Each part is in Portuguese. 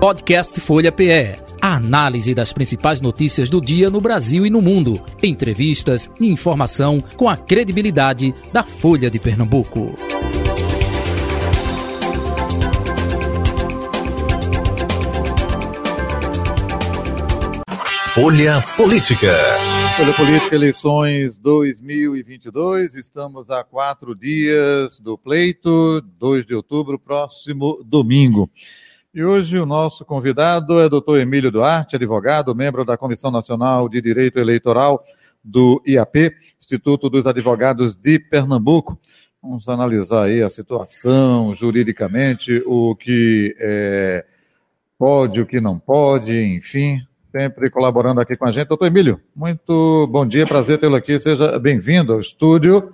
Podcast Folha PE. A análise das principais notícias do dia no Brasil e no mundo. Entrevistas e informação com a credibilidade da Folha de Pernambuco. Folha Política. Folha Política, eleições 2022. Estamos a quatro dias do pleito, 2 de outubro, próximo domingo. E hoje o nosso convidado é doutor Emílio Duarte, advogado, membro da Comissão Nacional de Direito Eleitoral do IAP, Instituto dos Advogados de Pernambuco. Vamos analisar aí a situação juridicamente, o que é, pode, o que não pode, enfim, sempre colaborando aqui com a gente. Doutor Emílio, muito bom dia, prazer tê-lo aqui, seja bem-vindo ao estúdio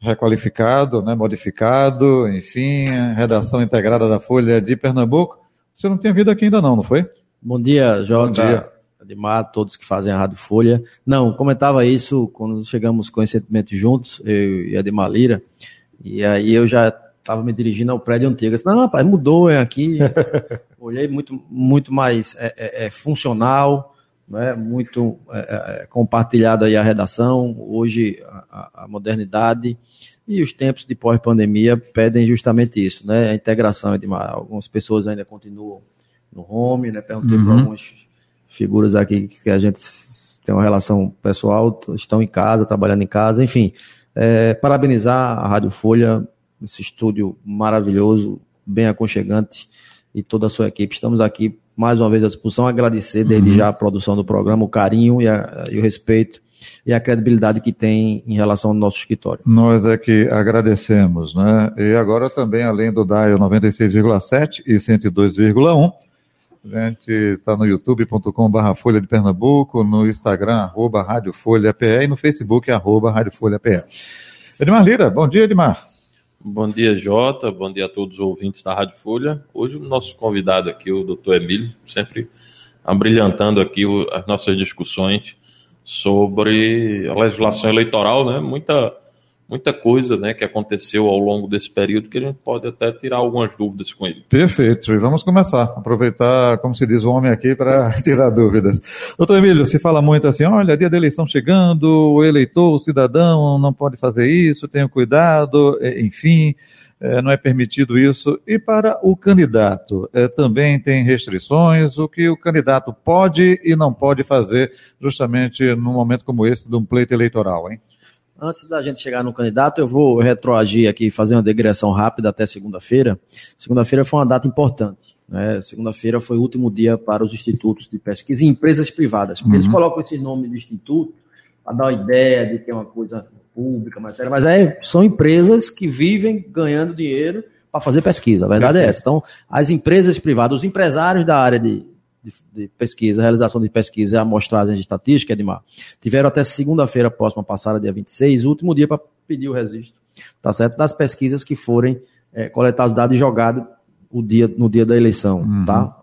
requalificado, né, modificado, enfim, redação integrada da Folha de Pernambuco. Você não tinha vindo aqui ainda não, não foi? Bom dia, Jota, Bom dia. Ademar, todos que fazem a Rádio Folha. Não, comentava isso quando chegamos coincidentemente juntos, eu e Ademar Lira, e aí eu já estava me dirigindo ao prédio antigo. Eu disse, não, rapaz, mudou, é aqui. Olhei muito, muito mais é, é, é funcional, né, muito é, é, compartilhado aí a redação, hoje a, a, modernidade e os tempos de pós-pandemia pedem justamente isso, né, a integração de algumas pessoas ainda continuam no home, né, perguntei uhum. para algumas figuras aqui que a gente tem uma relação pessoal, estão em casa, trabalhando em casa, enfim, é, parabenizar a Rádio Folha, esse estúdio maravilhoso, bem aconchegante e toda a sua equipe, estamos aqui mais uma vez à disposição, agradecer desde uhum. já a produção do programa, o carinho e, a, e, o respeito e a credibilidade que tem em relação ao nosso escritório. Nós é que agradecemos, né? E agora também, além do DAIO 96,7 e 102,1, a gente está no youtube.com.br Folha de Pernambuco, no Instagram, arroba Rádio Folha PE e no Facebook, arroba Rádio Folha PE. Edmar Lira, bom dia, Edmar. Bom dia, Jota. Bom dia a todos os ouvintes da Rádio Folha. Hoje o nosso convidado aqui, o doutor Emílio, sempre abrilhantando aqui as nossas discussões sobre a legislação eleitoral, né? Muita muita coisa né, que aconteceu ao longo desse período que a gente pode até tirar algumas dúvidas com ele. Perfeito, e vamos começar. Aproveitar, como se diz o homem aqui, para tirar dúvidas. Doutor Emílio, se fala muito assim, olha, dia da eleição chegando, o eleitor, o cidadão não pode fazer isso, tenha cuidado, enfim, é, não é permitido isso. E para o candidato, é, também tem restrições, o que o candidato pode e não pode fazer justamente num momento como esse de um pleito eleitoral, hein? Antes da gente chegar no candidato, eu vou retroagir aqui, fazer uma digressão rápida até segunda-feira. Segunda-feira foi uma data importante. Né? Segunda-feira foi o último dia para os institutos de pesquisa e empresas privadas. Uhum. Eles colocam esse nome de instituto para dar uma ideia de que é uma coisa pública, mais séria, mas é, são empresas que vivem ganhando dinheiro para fazer pesquisa. A verdade é essa. Então, as empresas privadas, os empresários da área de de, de pesquisa, realização de pesquisa e amostragem de estatística, Edmar, tiveram até segunda-feira próxima passada, dia 26, o último dia para pedir o registro, tá certo? Das pesquisas que forem é, coletados dados e jogados o dia, no dia da eleição, uhum. tá?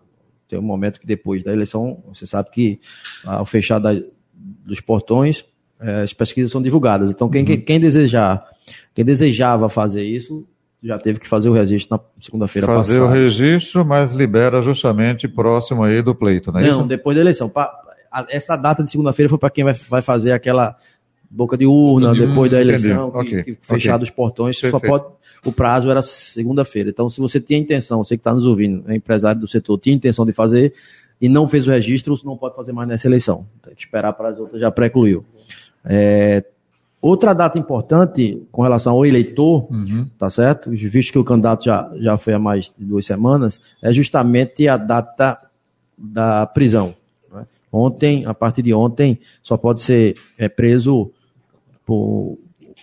Tem um momento que depois da eleição, você sabe que ao fechar da, dos portões, é, as pesquisas são divulgadas. Então, quem, uhum. quem, quem desejar, quem desejava fazer isso, já teve que fazer o registro na segunda-feira passada. Fazer o registro, mas libera justamente próximo aí do pleito, não é Não, isso? depois da eleição. Essa data de segunda-feira foi para quem vai, vai fazer aquela boca de urna de depois da eleição, que, okay. que fechado okay. os portões, Perfeito. só pode. O prazo era segunda-feira. Então, se você tinha intenção, você que está nos ouvindo, é empresário do setor, tinha intenção de fazer e não fez o registro, você não pode fazer mais nessa eleição. Tem que esperar para as outras, já precluiu. É, Outra data importante com relação ao eleitor, uhum. tá certo? Visto que o candidato já, já foi há mais de duas semanas, é justamente a data da prisão. Né? Ontem, a partir de ontem, só pode ser é, preso por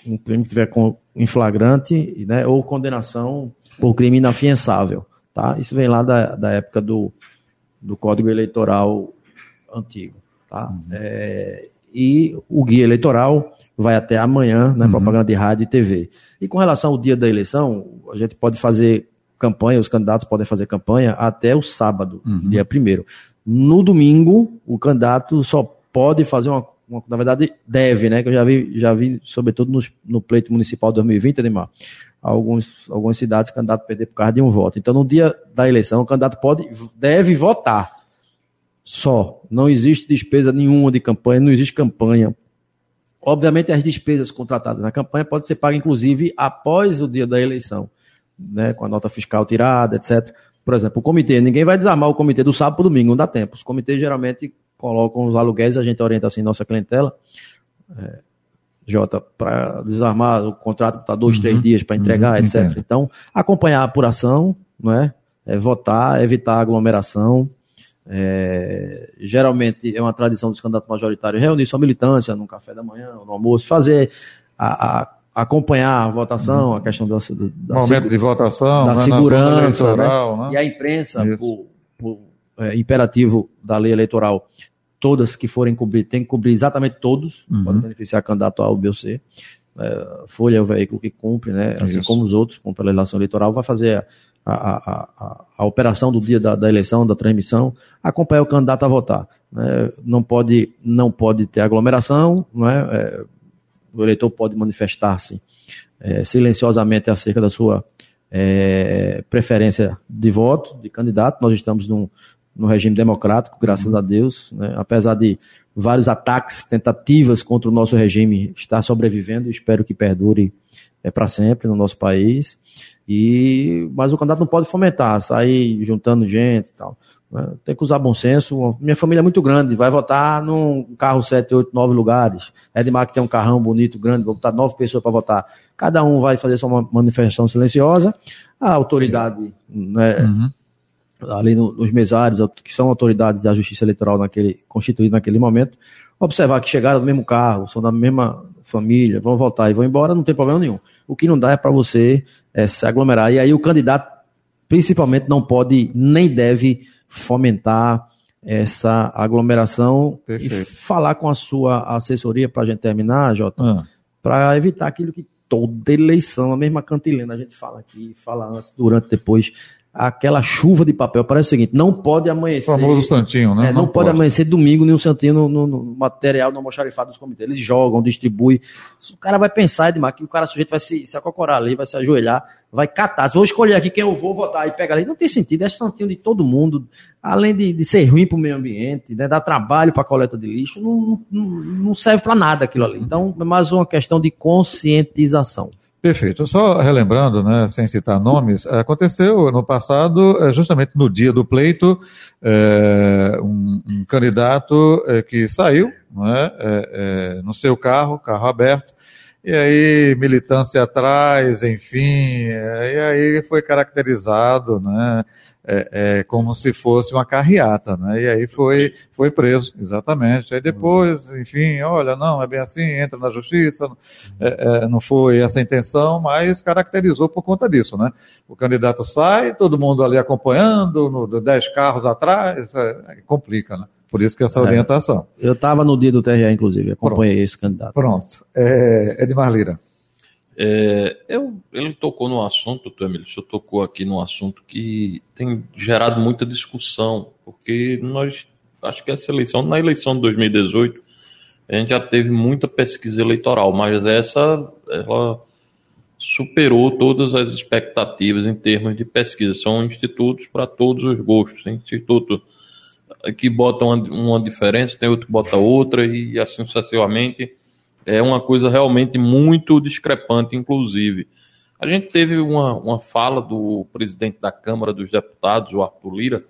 um crime que tiver com, em flagrante né, ou condenação por crime inafiançável. Tá? Isso vem lá da, da época do, do Código Eleitoral antigo. Tá? Uhum. É, e o guia eleitoral vai até amanhã, né, uhum. propaganda de rádio e TV. E com relação ao dia da eleição, a gente pode fazer campanha, os candidatos podem fazer campanha até o sábado, uhum. dia primeiro. No domingo, o candidato só pode fazer uma, uma, na verdade, deve, né, que eu já vi, já vi sobretudo no, no pleito municipal 2020, Ademar, alguns, algumas cidades o candidato perder por causa de um voto. Então, no dia da eleição, o candidato pode, deve votar só. Não existe despesa nenhuma de campanha, não existe campanha. Obviamente, as despesas contratadas na campanha podem ser pagas, inclusive, após o dia da eleição, né, com a nota fiscal tirada, etc. Por exemplo, o comitê, ninguém vai desarmar o comitê do sábado para domingo, não dá tempo. Os comitês geralmente colocam os aluguéis, a gente orienta assim nossa clientela. É, Jota, para desarmar o contrato está dois, uhum, três dias para entregar, uhum, etc. Entendo. Então, acompanhar a apuração, não é? é votar, evitar aglomeração. É, geralmente é uma tradição dos candidatos majoritários reunir sua militância no café da manhã, no almoço, fazer a, a acompanhar a votação, uhum. a questão da, da momento de votação, da né, segurança, né? né? e a imprensa, por, por é, imperativo da lei eleitoral, todas que forem cobrir, tem que cobrir exatamente todos, uhum. pode beneficiar candidato A ou B ou C. É, Folha é o veículo que cumpre, né? Assim Isso. como os outros, como pela legislação eleitoral, vai fazer a, a, a, operação do dia da, da, eleição, da transmissão, acompanhar o candidato a votar. Né? Não, pode, não pode ter aglomeração, não é? o eleitor pode manifestar-se é, silenciosamente acerca da sua é, preferência de voto, de candidato. Nós estamos num, no regime democrático, graças a Deus, né? apesar de vários ataques, tentativas contra o nosso regime estar sobrevivendo, espero que perdure é, para sempre no nosso país. E mas o candidato não pode fomentar, sair juntando gente e tal. Né? Tem que usar bom senso. Minha família é muito grande, vai votar num carro 7, 8, 9 lugares. Edmar que tem um carrão bonito, grande, vou botar nove pessoas para votar. Cada um vai fazer sua manifestação silenciosa. A autoridade né, uhum ali no, nos mesários, que são autoridades da justiça eleitoral naquele, constituídas naquele momento, observar que chegaram no mesmo carro, são da mesma família, vão voltar e vão embora, não tem problema nenhum. O que não dá é para você é, se aglomerar. E aí o candidato, principalmente, não pode nem deve fomentar essa aglomeração Perfeito. e falar com a sua assessoria para a gente terminar, Jota, ah. para evitar aquilo que toda eleição, a mesma cantilena a gente fala aqui, fala antes, durante, depois, aquela chuva de papel. Parece o seguinte: não pode amanhecer. O famoso Santinho, né? É, não, não pode, pode, amanhecer domingo nenhum Santinho no, no, no material, no almoxarifado dos comitês. Eles jogam, distribuem. O cara vai pensar, Edmar, que o cara sujeito vai se, se acocorar ali, vai se ajoelhar, vai catar. Se vou escolher aqui quem eu vou votar e pega ali, não tem sentido. É Santinho de todo mundo. Além de, de ser ruim para o meio ambiente, né, dar trabalho para a coleta de lixo, não, não, não serve para nada aquilo ali. Então, é mais uma questão de conscientização. Perfeito. Só relembrando, né, sem citar nomes, aconteceu no passado, eh, justamente no dia do pleito, é, um, um, candidato que saiu né, no seu carro, carro aberto, e aí militância atrás, enfim, e aí foi caracterizado, né, é, é, como se fosse uma carreata, né? E aí foi, foi preso, exatamente. Aí depois, enfim, olha, não, é bem assim, entra na justiça, é, é, não foi essa a intenção, mas caracterizou por conta disso, né? O candidato sai, todo mundo ali acompanhando, no, dez carros atrás, é, complica, né? Por isso que essa é. orientação. Eu estava no dia do TRE, inclusive, acompanhei Pronto. esse candidato. Pronto. É, Edmar Lira. É, eu, ele tocou no assunto, Emílio, o tocou aqui no assunto que tem gerado muita discussão, porque nós, acho que essa eleição, na eleição de 2018, a gente já teve muita pesquisa eleitoral, mas essa, ela superou todas as expectativas em termos de pesquisa. São institutos para todos os gostos, tem instituto que bota uma, uma diferença, tem outro que bota outra, e assim sucessivamente é uma coisa realmente muito discrepante, inclusive. A gente teve uma, uma fala do presidente da Câmara dos Deputados, o Arthur Lira,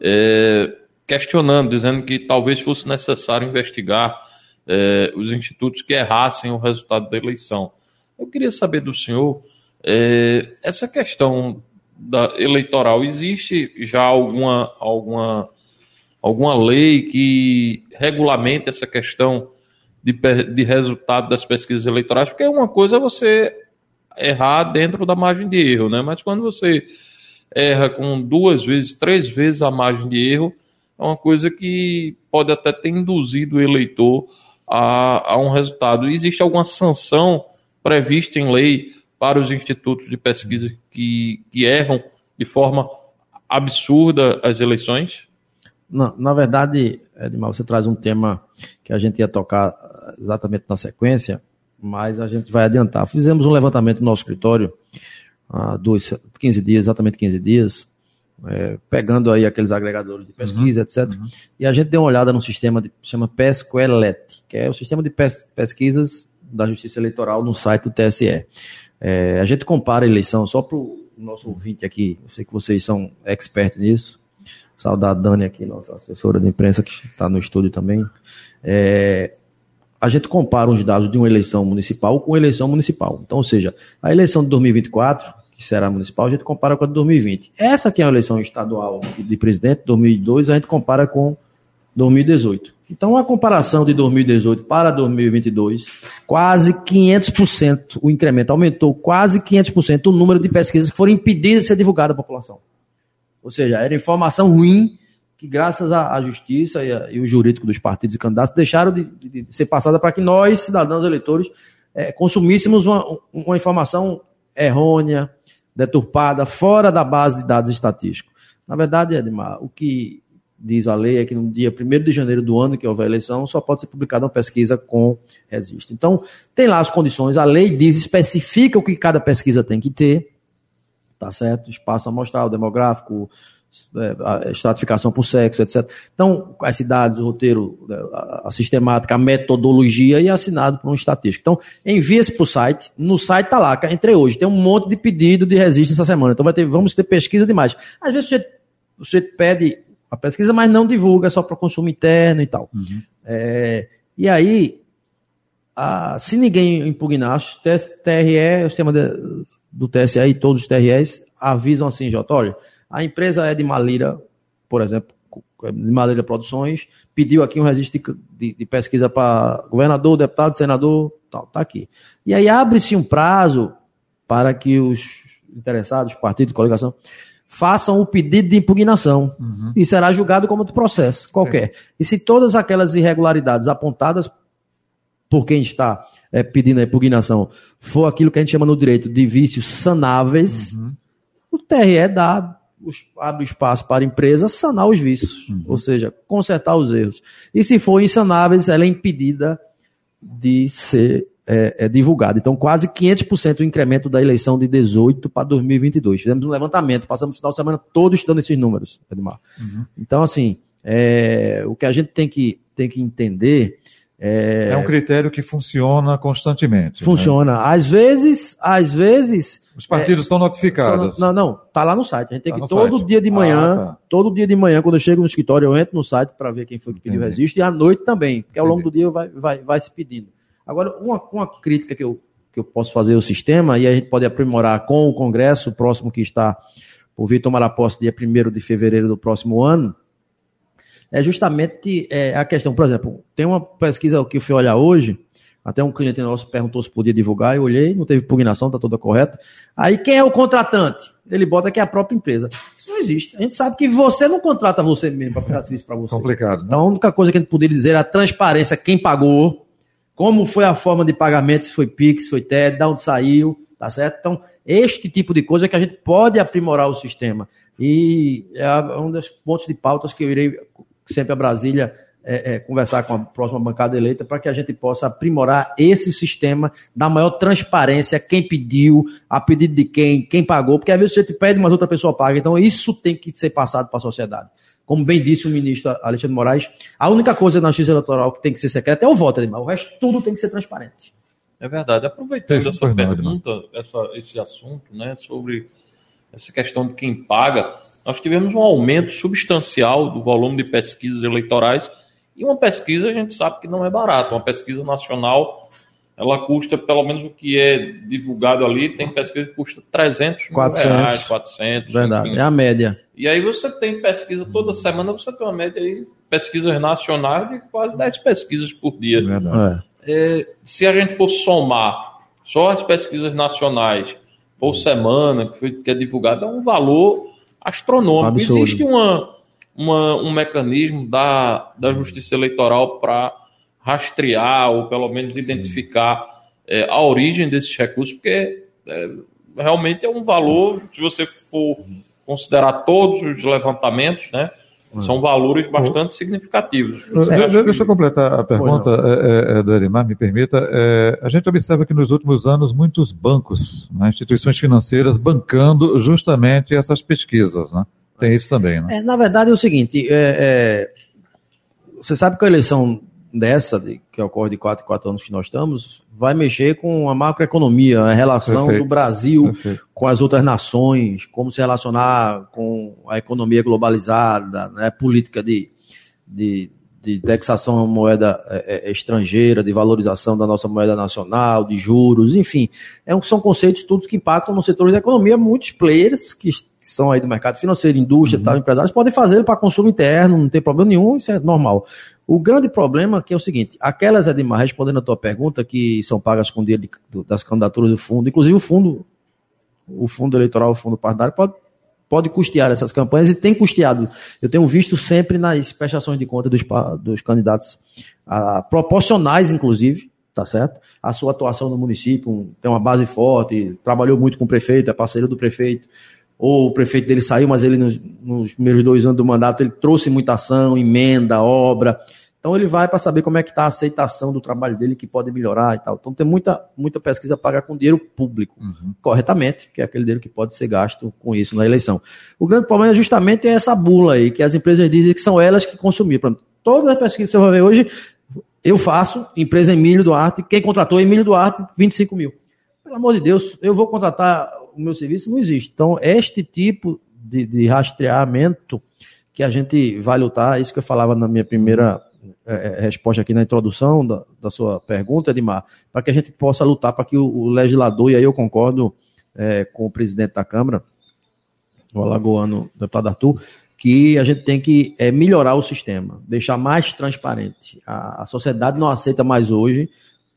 é, questionando, dizendo que talvez fosse necessário investigar é, os institutos que errassem o resultado da eleição. Eu queria saber do senhor, é, essa questão da eleitoral, existe já alguma, alguma, alguma lei que regulamente essa questão de, de resultado das pesquisas eleitorais, porque uma coisa é você errar dentro da margem de erro, né? Mas quando você erra com duas vezes, três vezes a margem de erro, é uma coisa que pode até ter induzido o eleitor a, a um resultado. Existe alguma sanção prevista em lei para os institutos de pesquisa que, que erram de forma absurda as eleições? Na, na verdade, Edmar, você traz um tema que a gente ia tocar exatamente na sequência, mas a gente vai adiantar. Fizemos um levantamento no nosso escritório há dois, 15 dias, exatamente 15 dias, é, pegando aí aqueles agregadores de pesquisa, uhum, etc. Uhum. E a gente deu uma olhada no sistema que chama PESQLET, que é o sistema de pes pesquisas da Justiça Eleitoral no site do TSE. É, a gente compara a eleição, só para o nosso ouvinte aqui, eu sei que vocês são expertos nisso, saudar a Dani aqui, nossa assessora de imprensa, que está no estúdio também. É, a gente compara os dados de uma eleição municipal com eleição municipal. Então, ou seja, a eleição de 2024, que será municipal, a gente compara com a de 2020. Essa aqui é a eleição estadual de presidente, 2002, a gente compara com 2018. Então, a comparação de 2018 para 2022, quase 500%, o incremento aumentou quase 500% o número de pesquisas que foram impedidas de ser divulgadas à população. Ou seja, era informação ruim que, graças à, justiça e, a, e, o jurídico dos partidos e candidatos, deixaram de, de, de ser passada para que nós, cidadãos eleitores, é, consumíssemos uma, uma informação errônea, deturpada, fora da base de dados estatísticos. Na verdade, Edmar, o que diz a lei é que no dia 1 de janeiro do ano que houver eleição, só pode ser publicada uma pesquisa com registro. Então, tem lá as condições, a lei diz, especifica o que cada pesquisa tem que ter, tá certo? Espaço amostral, demográfico, estratificação por sexo, etc. Então, as cidades, o roteiro, né, a, sistemática, a metodologia e assinado por um estatístico. Então, envia-se para o site. No site está lá, entre hoje, tem um monte de pedido de registro essa semana. Então, vai ter, vamos ter pesquisa demais. Às vezes você, você pede a pesquisa, mas não divulga, é só para consumo interno e tal. Uhum. É, e aí, a, se ninguém impugnar, o TRE, o sistema de, do TSE e todos os TREs avisam assim, Jota, olha, a empresa é de Malira, por exemplo, de Malira Produções, pediu aqui um registro de, de pesquisa para governador, deputado, senador, tal, tá aqui. E aí abre-se um prazo para que os interessados, partidos, coligação, façam o pedido de impugnação uhum. e será julgado como outro processo qualquer. É. E se todas aquelas irregularidades apontadas por quem está é, pedindo a impugnação for aquilo que a gente chama no direito de vícios sanáveis, uhum. o TRE dá abre espaço para a empresa sanar os vícios, uhum. ou seja, consertar os erros. E se for insanáveis, ela é impedida de ser é, é divulgada. Então, quase 500% o incremento da eleição de 18 para 2022. Fizemos um levantamento, passamos o final de semana todo estudando esses números, Edmar. Uhum. Então, assim, é, o que a gente tem que, tem que entender é, é um critério que funciona constantemente. Né? Funciona. Né? Às vezes, às vezes. Os partidos é, são notificados. São, não, não, tá lá no site. A gente tem tá que todo site. dia de manhã, ah, tá. todo dia de manhã, quando eu chego no escritório, eu entro no site para ver quem foi que pediu registro, e à noite também, porque ao longo do dia vai, vai, vai se pedindo. Agora, uma, uma crítica que eu, que eu posso fazer ao sistema, e a gente pode aprimorar com o Congresso, o próximo que está por vir tomar a posse dia 1 de fevereiro do próximo ano, é justamente é, a questão. Por exemplo, tem uma pesquisa que eu fui olhar hoje, até um cliente nosso perguntou se podia divulgar, eu olhei, não teve impugnação, está toda correta. Aí quem é o contratante? Ele bota que é a própria empresa. Isso não existe. A gente sabe que você não contrata você mesmo para prestar serviço para você. Complicado. Então a única coisa que a gente poderia dizer é a transparência, quem pagou, como foi a forma de pagamento, se foi PIX, se foi TED, de onde saiu, tá certo? Então, este tipo de coisa é que a gente pode aprimorar o sistema. E é um dos pontos de pautas que eu irei sempre a Brasília é, é, conversar com a próxima bancada eleita para que a gente possa aprimorar esse sistema, dar maior transparência, quem pediu, a pedido de quem, quem pagou, porque às vezes você te pede, mas outra pessoa paga. Então isso tem que ser passado para a sociedade. Como bem disse o ministro Alexandre Moraes, a única coisa na justiça eleitoral que tem que ser secreta é o voto, o resto tudo tem que ser transparente. É verdade. Aproveitando essa pergunta, essa, esse assunto, né, sobre essa questão de quem paga, nós tivemos um aumento substancial do volume de pesquisas eleitorais e uma pesquisa a gente sabe que não é barato. Uma pesquisa nacional, ela custa, pelo menos o que é divulgado ali, tem pesquisa que custa 300 400. mil reais, 400. Verdade, enfim. é a média. E aí você tem pesquisa toda semana, você tem uma média aí, pesquisas nacionais de quase 10 pesquisas por dia. Verdade. É. É, se a gente for somar só as pesquisas nacionais por semana, que, foi, que é divulgado, é um valor astronômico. Absurdo. Existe uma, uma, um mecanismo da, da justiça eleitoral para rastrear ou pelo menos identificar é, a origem desses recursos, porque é, realmente é um valor, se você for considerar todos os levantamentos, né, São valores bastante significativos. É, deixa eu completar a pergunta é, é, do Erimar, me permita. É, a gente observa que nos últimos anos muitos bancos, né, instituições financeiras, bancando justamente essas pesquisas. Né? Tem isso também. Né? É, na verdade é o seguinte, você sabe que a eleição dessa, de, que ocorre de 4 em 4 anos que nós estamos, vai mexer com a macroeconomia, a relação Perfeito. do Brasil Perfeito. com as outras nações, como se relacionar com a economia globalizada, né, política de, de, de taxação à moeda é, é, estrangeira, de valorização da nossa moeda nacional, de juros, enfim. É, são conceitos todos que impactam no setor da economia. Muitos players que são aí do mercado financeiro, indústria, uhum. tal, empresários, podem fazer para consumo interno, não tem problema nenhum, isso é normal. O grande problema que é o seguinte, aquelas, Edmar, respondendo a tua pergunta, que são pagas com dinheiro de, das candidaturas do fundo, inclusive o fundo, o fundo eleitoral, o fundo partidário, pode, pode custear essas campanhas e tem custeado. Eu tenho visto sempre nas prestações de conta dos, dos candidatos, a, proporcionais, inclusive, tá certo? A sua atuação no município, tem uma base forte, trabalhou muito com o prefeito, é parceiro do prefeito, ou o prefeito dele saiu, mas ele nos, nos primeiros dois anos do mandato ele trouxe muita ação, emenda, obra. Então ele vai para saber como é que está a aceitação do trabalho dele, que pode melhorar e tal. Então tem muita, muita pesquisa paga com dinheiro público, uhum. corretamente, que é aquele dinheiro que pode ser gasto com isso na eleição. O grande problema é justamente essa bula aí, que as empresas dizem que são elas que consumiram. Todas as pesquisas que você vai ver hoje, eu faço, empresa Emílio Duarte, quem contratou Emílio Duarte, 25 mil. Pelo amor de Deus, eu vou contratar o meu serviço não existe. Então, este tipo de, de rastreamento que a gente vai lutar, isso que eu falava na minha primeira é, é resposta aqui na introdução da, da sua pergunta, Edmar, para que a gente possa lutar para que o, o, legislador, e aí eu concordo é, com o presidente da Câmara, o alagoano, o deputado Arthur, que a gente tem que é, melhorar o sistema, deixar mais transparente. A, a sociedade não aceita mais hoje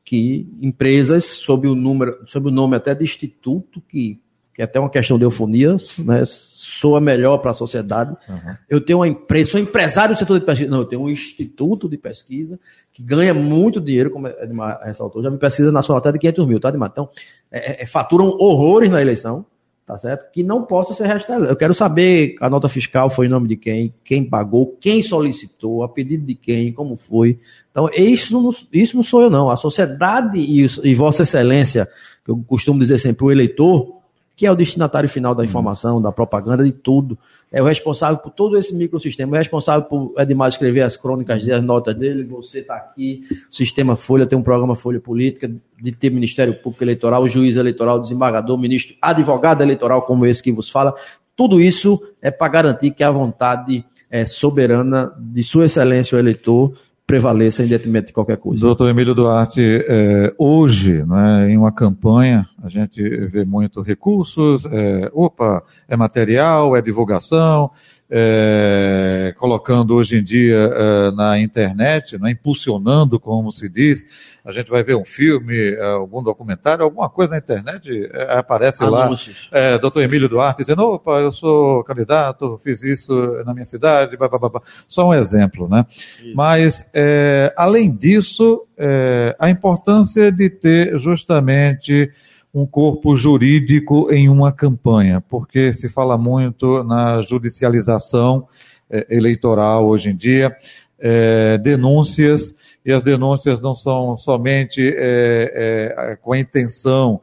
que empresas sob o número, sob o nome até de instituto que que é até uma questão de eufonia, né? soa melhor para a sociedade. Uhum. Eu tenho uma empresa, sou empresário do setor de pesquisa. Não, eu tenho um instituto de pesquisa que ganha muito dinheiro, como Edmar ressaltou. Já vi pesquisa nacional até de 500 mil, tá, Edmar? Então, é, é, faturam horrores na eleição, tá certo? Que não possa ser restaurado. Eu quero saber a nota fiscal foi em nome de quem, quem pagou, quem solicitou, a pedido de quem, como foi. Então, isso não, isso não sou eu, não. A sociedade e, e Vossa Excelência, que eu costumo dizer sempre, o eleitor que é o destinatário final da informação, da propaganda, de tudo. É o responsável por todo esse microsistema, é responsável por Edmar escrever as crônicas as notas dele, você está aqui, sistema Folha tem um programa Folha Política, de ter Ministério Público Eleitoral, juiz eleitoral, desembargador, ministro, advogado eleitoral, como esse que vos fala. Tudo isso é para garantir que a vontade é, soberana de Sua Excelência o eleitor prevaleça em detrimento de qualquer coisa. Doutor Emílio Duarte, é, hoje, né, em uma campanha, a gente vê muito recursos, é, opa, é material, é divulgação, é, colocando hoje em dia é, na internet, né, impulsionando, como se diz. A gente vai ver um filme, algum documentário, alguma coisa na internet, é, aparece Anúncios. lá. É, doutor Emílio Duarte dizendo, opa, eu sou candidato, fiz isso na minha cidade, blá, blá, blá. só um exemplo, né? Isso. Mas, é, além disso, é, a importância de ter justamente um corpo jurídico em uma campanha, porque se fala muito na judicialização é, eleitoral hoje em dia, é, denúncias, e as denúncias não são somente é com a intenção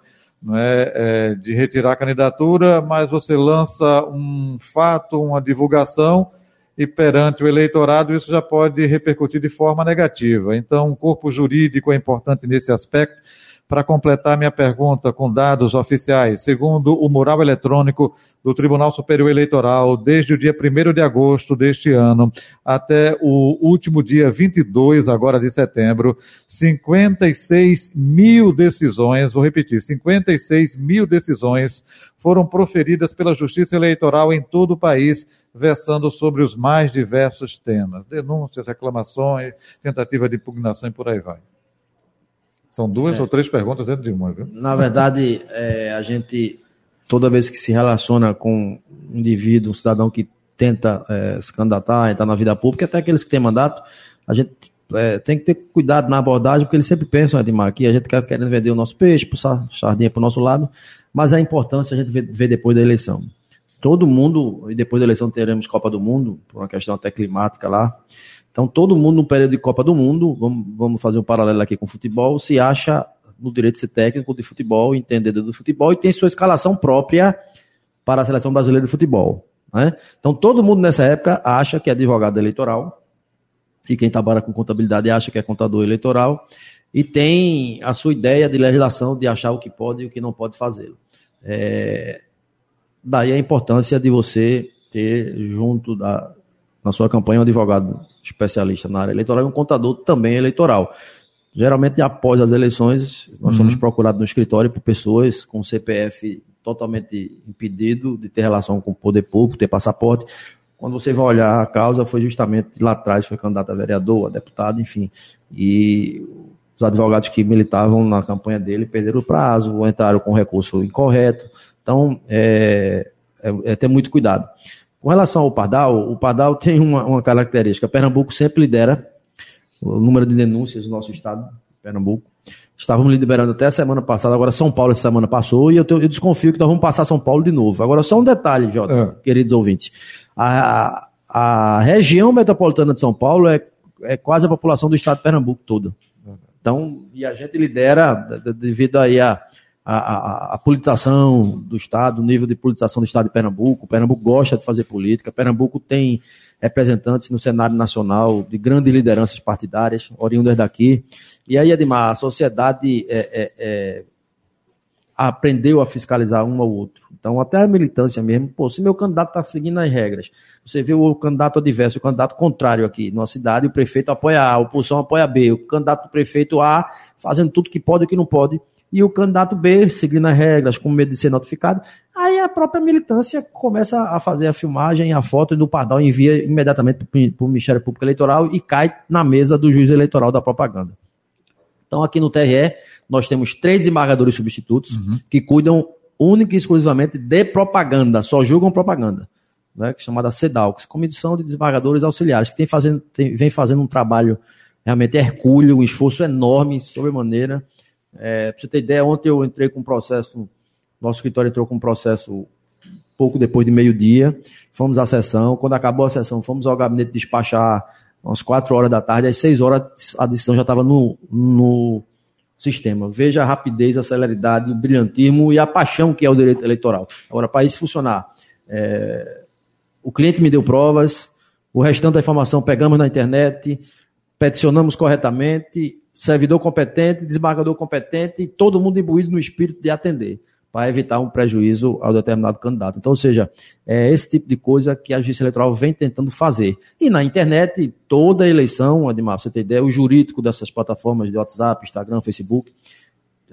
é, é, de retirar a candidatura, mas você lança um fato, uma divulgação, e perante o eleitorado isso já pode repercutir de forma negativa. Então, um corpo jurídico é importante nesse aspecto para completar minha pergunta com dados oficiais, segundo o mural eletrônico do Tribunal Superior Eleitoral, desde o dia 1 de agosto deste ano até o último dia 22, agora de setembro, 56 mil decisões, vou repetir, 56 mil decisões foram proferidas pela Justiça Eleitoral em todo o país, versando sobre os mais diversos temas, denúncias, reclamações, tentativa de impugnação e por aí vai. São duas é. ou três perguntas dentro de uma, viu? Na verdade, é, a gente, toda vez que se relaciona com um indivíduo, um cidadão que tenta é, se candidatar, entrar na vida pública, até aqueles que têm mandato, a gente é, tem que ter cuidado na abordagem, porque eles sempre pensam, Edmar, que a gente quer querendo vender o nosso peixe, puxar sardinha para o nosso lado, mas a importância a gente vê, vê depois da eleição. todo mundo, e depois da eleição teremos Copa do Mundo, por uma questão até climática lá. Então, todo mundo no período de Copa do Mundo, vamos, vamos fazer um paralelo aqui com o futebol, se acha no direito de ser técnico de futebol, entendedor do futebol e tem sua escalação própria para a seleção brasileira de futebol. Né? Então, todo mundo nessa época acha que é advogado eleitoral, e quem trabalha com contabilidade acha que é contador eleitoral, e tem a sua ideia de legislação de achar o que pode e o que não pode fazer. É... Daí a importância de você ter junto da, na sua campanha um advogado especialista na área eleitoral e um contador também eleitoral. Geralmente, após as eleições, nós uhum. somos procurados no escritório por pessoas com CPF totalmente impedido de ter relação com o poder público, ter passaporte. Quando você vai olhar a causa, foi justamente lá atrás, foi candidato a vereador, a deputado, enfim. E os advogados que militavam na campanha dele perderam o prazo, ou entraram com recurso incorreto. Então, é, é, é ter muito cuidado. Com relação ao Pardal, o Pardal tem uma, uma característica. Pernambuco sempre lidera o número de denúncias no nosso estado, Pernambuco. Estávamos liberando até a semana passada, agora São Paulo essa semana passou, e eu, eu desconfio que nós vamos passar São Paulo de novo. Agora, só um detalhe, Jota, é. queridos ouvintes. A, a região metropolitana de São Paulo é, é quase a população do estado de Pernambuco toda. Então, e a gente lidera, devido aí a, a, a, a, politização do Estado, o nível de politização do Estado de Pernambuco. Pernambuco gosta de fazer política. Pernambuco tem representantes no cenário nacional de grandes lideranças partidárias, oriundas daqui. E aí, Edmar, a sociedade é, é, é, aprendeu a fiscalizar um ao outro. Então, até a militância mesmo, pô, se meu candidato está seguindo as regras, você vê o candidato adverso, o candidato contrário aqui numa cidade, o prefeito apoia A, a oposição apoia B, o candidato do prefeito A fazendo tudo que pode e que não pode, e o candidato B seguindo as regras, com medo de ser notificado. Aí a própria militância começa a fazer a filmagem, a foto do Pardal envia imediatamente para o Ministério Público Eleitoral e cai na mesa do juiz eleitoral da propaganda. Então, aqui no TRE, nós temos três desembargadores substitutos uhum. que cuidam única e exclusivamente de propaganda, só julgam propaganda, né, que é chamada CEDALX, Comissão de Desembargadores Auxiliares, que tem fazendo, tem, vem fazendo um trabalho realmente hercúleo, um esforço enorme, sobremaneira. É, para você ter ideia, ontem eu entrei com um processo, nosso escritório entrou com um processo pouco depois de meio-dia, fomos à sessão, quando acabou a sessão, fomos ao gabinete despachar umas 4 horas da tarde, às 6 horas a decisão já estava no, no sistema. Veja a rapidez, a celeridade, o brilhantismo e a paixão que é o direito eleitoral. Agora, para isso funcionar, é, o cliente me deu provas, o restante da informação pegamos na internet, peticionamos corretamente, servidor competente, desembargador competente, todo mundo imbuído no espírito de atender, para evitar um prejuízo ao determinado candidato. Então, ou seja, é esse tipo de coisa que a Justiça Eleitoral vem tentando fazer. E na internet, toda eleição, Ademar, você tem ideia, o jurídico dessas plataformas de WhatsApp, Instagram, Facebook,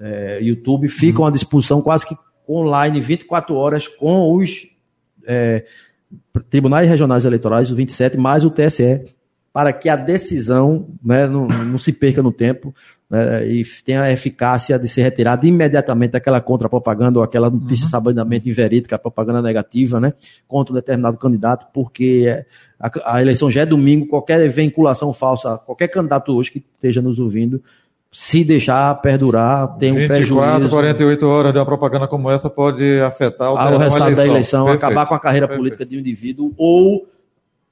é, YouTube, ficam à disposição quase que online 24 horas com os é, tribunais regionais eleitorais, os 27, mais o TSE, para que a decisão né, não, não se perca no tempo né, e tenha a eficácia de ser retirada imediatamente aquela contra-propaganda ou aquela notícia uhum. sabidamente inverídica, propaganda negativa, né, contra um determinado candidato, porque a, a, eleição já é domingo, qualquer vinculação falsa, qualquer candidato hoje que esteja nos ouvindo, se deixar perdurar, tem um 24, prejuízo. 24, 48 horas de uma propaganda como essa pode afetar o, o resultado da eleição, Perfeito. acabar com a carreira Perfeito. política de um indivíduo ou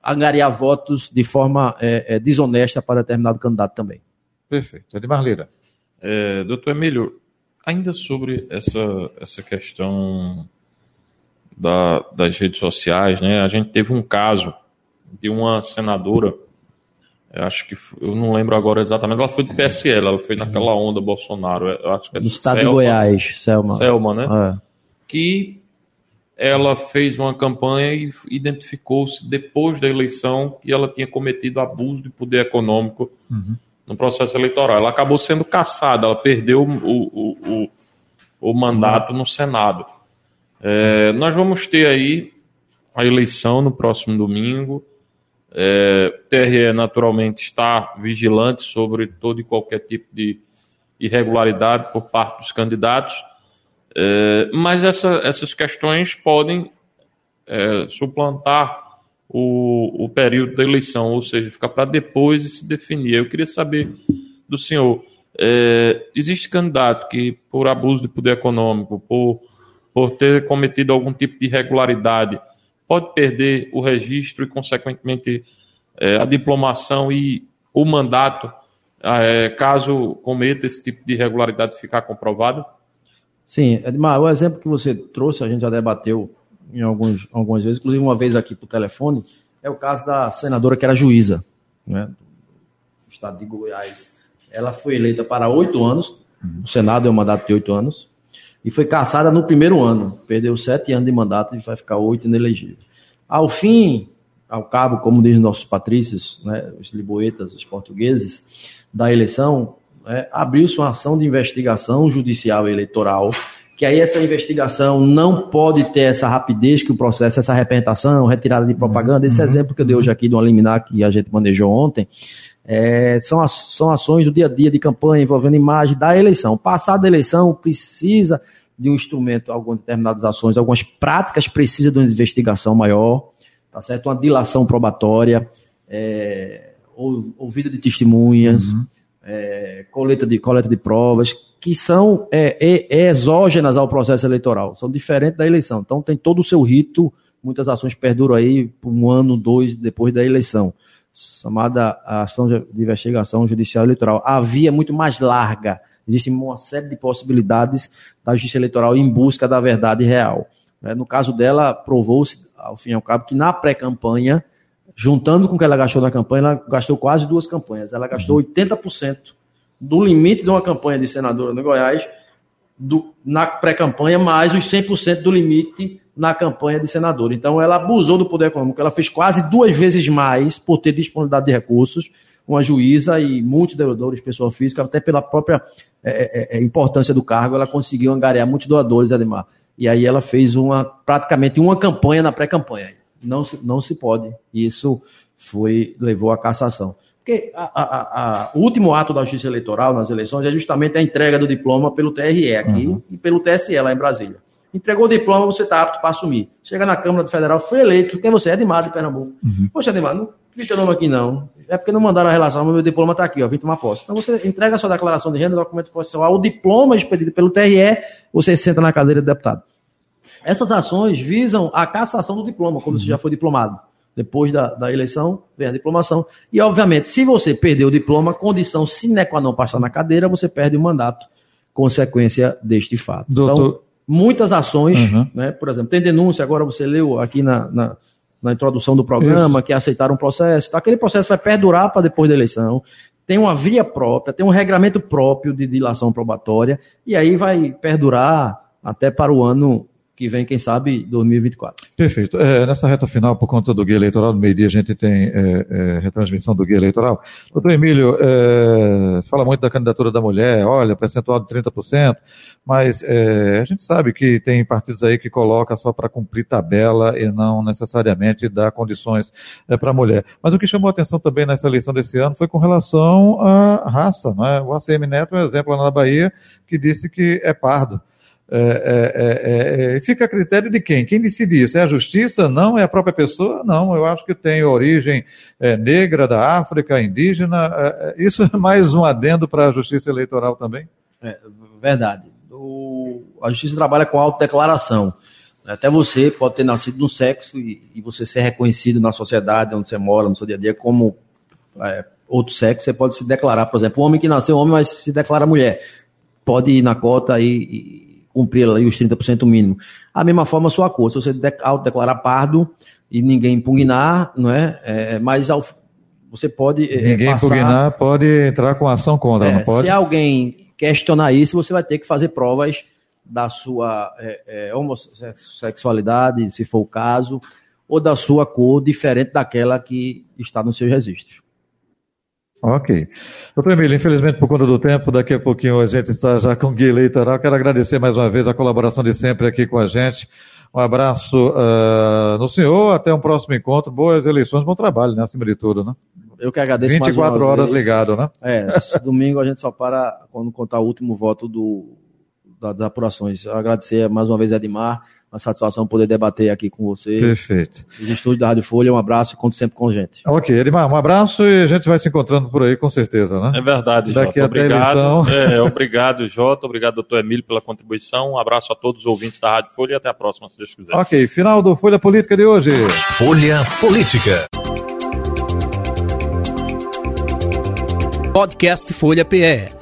angariar votos de forma é, é, desonesta para determinado candidato também. Perfeito. Edmar Lira. É, doutor Emílio, ainda sobre essa, essa questão da, das redes sociais, né? A gente teve um caso de uma senadora, acho que eu não lembro agora exatamente, ela foi do PSL, ela foi naquela onda Bolsonaro, acho que é do estado Selma, de Goiás, Selma. Selma, né? É. Que ela fez uma campanha e identificou-se depois da eleição que ela tinha cometido abuso de poder econômico uhum. no processo eleitoral. Ela acabou sendo caçada, ela perdeu o, o, o, o mandato no Senado. É, nós vamos ter aí a eleição no próximo domingo. É, o TRE naturalmente está vigilante sobre todo e qualquer tipo de irregularidade por parte dos candidatos. É, mas essa, essas questões podem é, suplantar o, o período da eleição, ou seja, ficar para depois de se definir. Eu queria saber do senhor: é, existe candidato que, por abuso de poder econômico, por por ter cometido algum tipo de irregularidade, pode perder o registro e, consequentemente, a diplomação e o mandato, caso cometa esse tipo de irregularidade ficar comprovado? Sim, Edmar, o exemplo que você trouxe, a gente já debateu em alguns, algumas vezes, inclusive uma vez aqui por telefone, é o caso da senadora que era juíza, né, do estado de Goiás. Ela foi eleita para oito anos, o Senado é um mandato de oito anos, e foi caçada no primeiro ano. Perdeu sete anos de mandato e vai ficar oito inelegível. Ao fim, ao cabo, como dizem nossos patrícios, né, os liboetas, os portugueses, da eleição, é, abriu-se uma ação de investigação judicial eleitoral, que aí essa investigação não pode ter essa rapidez que o processo, essa representação, retirada de propaganda, esse uhum. exemplo que eu dei hoje aqui de uma liminar que a gente manejou ontem, é, são, são ações do dia a dia de campanha envolvendo imagem da eleição. Passada a eleição, precisa de um instrumento, algumas determinadas ações, algumas práticas precisa de uma investigação maior, tá certo? Uma dilação probatória, é, ou, ouvida de testemunhas, uhum. É, coleta, de, coleta de provas, que são é, é, exógenas ao processo eleitoral, são diferentes da eleição. Então tem todo o seu rito, muitas ações perduram aí por um ano, dois depois da eleição chamada ação de investigação judicial eleitoral. A via é muito mais larga. Existe uma série de possibilidades da justiça eleitoral em busca da verdade real. Né? No caso dela, provou-se, ao fim e ao cabo, que na pré-campanha, juntando com o que ela gastou na campanha, ela gastou quase duas campanhas. Ela gastou 80% uhum. do limite de uma campanha de senadora no Goiás do, na pré-campanha, mais os 100% do limite na campanha de senador. Então, ela abusou do poder econômico, ela fez quase duas vezes mais por ter disponibilidade de recursos, uma juíza e muitos doadores, pessoa física, até pela própria é, é, é, importância do cargo, ela conseguiu angariar muitos doadores, Ademar. E aí ela fez uma praticamente uma campanha na pré-campanha. Não se, não se pode. Isso foi levou à cassação. Porque a, a, a, o último ato da Justiça Eleitoral nas eleições é justamente a entrega do diploma pelo TRE aqui uhum. e pelo TSE lá em Brasília. Entregou o diploma, você está apto para assumir. Chega na Câmara Federal, foi eleito. Quem você é? Edmar de Pernambuco. Uhum. Poxa, Edmar, não vi teu nome aqui não. É porque não mandaram a relação, mas meu diploma está aqui, ó, vim tomar posse. Então você entrega a sua declaração de renda, documento profissional, o diploma expedido pelo TRE, você senta na cadeira de deputado. Essas ações visam a cassação do diploma, como uhum. você já foi diplomado. Depois da, da eleição, vem a diplomação. E, obviamente, se você perdeu o diploma, condição sine qua non passar na cadeira, você perde o mandato, consequência deste fato. Doutor... Então, muitas ações, uhum. né? Por exemplo, tem denúncia, agora você leu aqui na, na, na introdução do programa, Isso. que aceitaram um processo. Então, aquele processo vai perdurar para depois da eleição. Tem uma via própria, tem um regramento próprio de dilação probatória, e aí vai perdurar até para o ano que vem, quem sabe, 2024. Perfeito. É, nessa reta final, por conta do guia eleitoral, no meio-dia a gente tem é, é, retransmissão do guia eleitoral. Doutor Emílio, é, fala muito da candidatura da mulher, olha, percentual de 30%, mas é, a gente sabe que tem partidos aí que coloca só para cumprir tabela e não necessariamente dá condições é, para a mulher. Mas o que chamou a atenção também nessa eleição desse ano foi com relação à raça. Não é? O ACM Neto é um exemplo lá na Bahia que disse que é pardo. É é, é, é, fica a critério de quem? Quem decide isso? É a justiça? Não? É a própria pessoa? Não, eu acho que tem origem é, negra da África, indígena. isso é mais um adendo para a justiça eleitoral também? verdade. O, a justiça trabalha com autodeclaração. Até você pode ter nascido no sexo e, e, você ser reconhecido na sociedade onde você mora, no seu dia a dia, como outro sexo. Você pode se declarar, por exemplo, o homem que nasceu homem, mas se declara mulher. Pode ir na cota e cumprir ali os 30% mínimo. A mesma forma, a sua cor. Se você autodeclarar pardo e ninguém impugnar, não é? é mas ao, você pode. É, ninguém passar, impugnar pode entrar com ação contra, é, não pode? Se alguém questionar isso, você vai ter que fazer provas da sua é, é, homossexualidade, se for o caso, ou da sua cor diferente daquela que está nos seus registros. Ok. Doutor Emílio, infelizmente por conta do tempo, daqui a pouquinho a gente está já com o guia eleitoral. Quero agradecer mais uma vez a colaboração de sempre aqui com a gente. Um abraço uh, no senhor, até um próximo encontro. Boas eleições, bom trabalho, né? Acima de tudo, né? Eu que agradeço 24 mais horas vez. ligado, né? É, domingo a gente só para quando contar o último voto do, das apurações. Eu agradecer mais uma vez a Edmar, uma satisfação poder debater aqui com você. Perfeito. Os estúdios da Rádio Folha, um abraço e conto sempre com a gente. Ok, Edmar, um abraço e a gente vai se encontrando por aí com certeza, né? É verdade, Daqui Jota. até Obrigado. É, obrigado, Jota. Obrigado, doutor Emílio, pela contribuição. Um abraço a todos os ouvintes da Rádio Folha e até a próxima, se Deus quiser. Ok, final do Folha Política de hoje. Folha Política. Podcast Folha PE.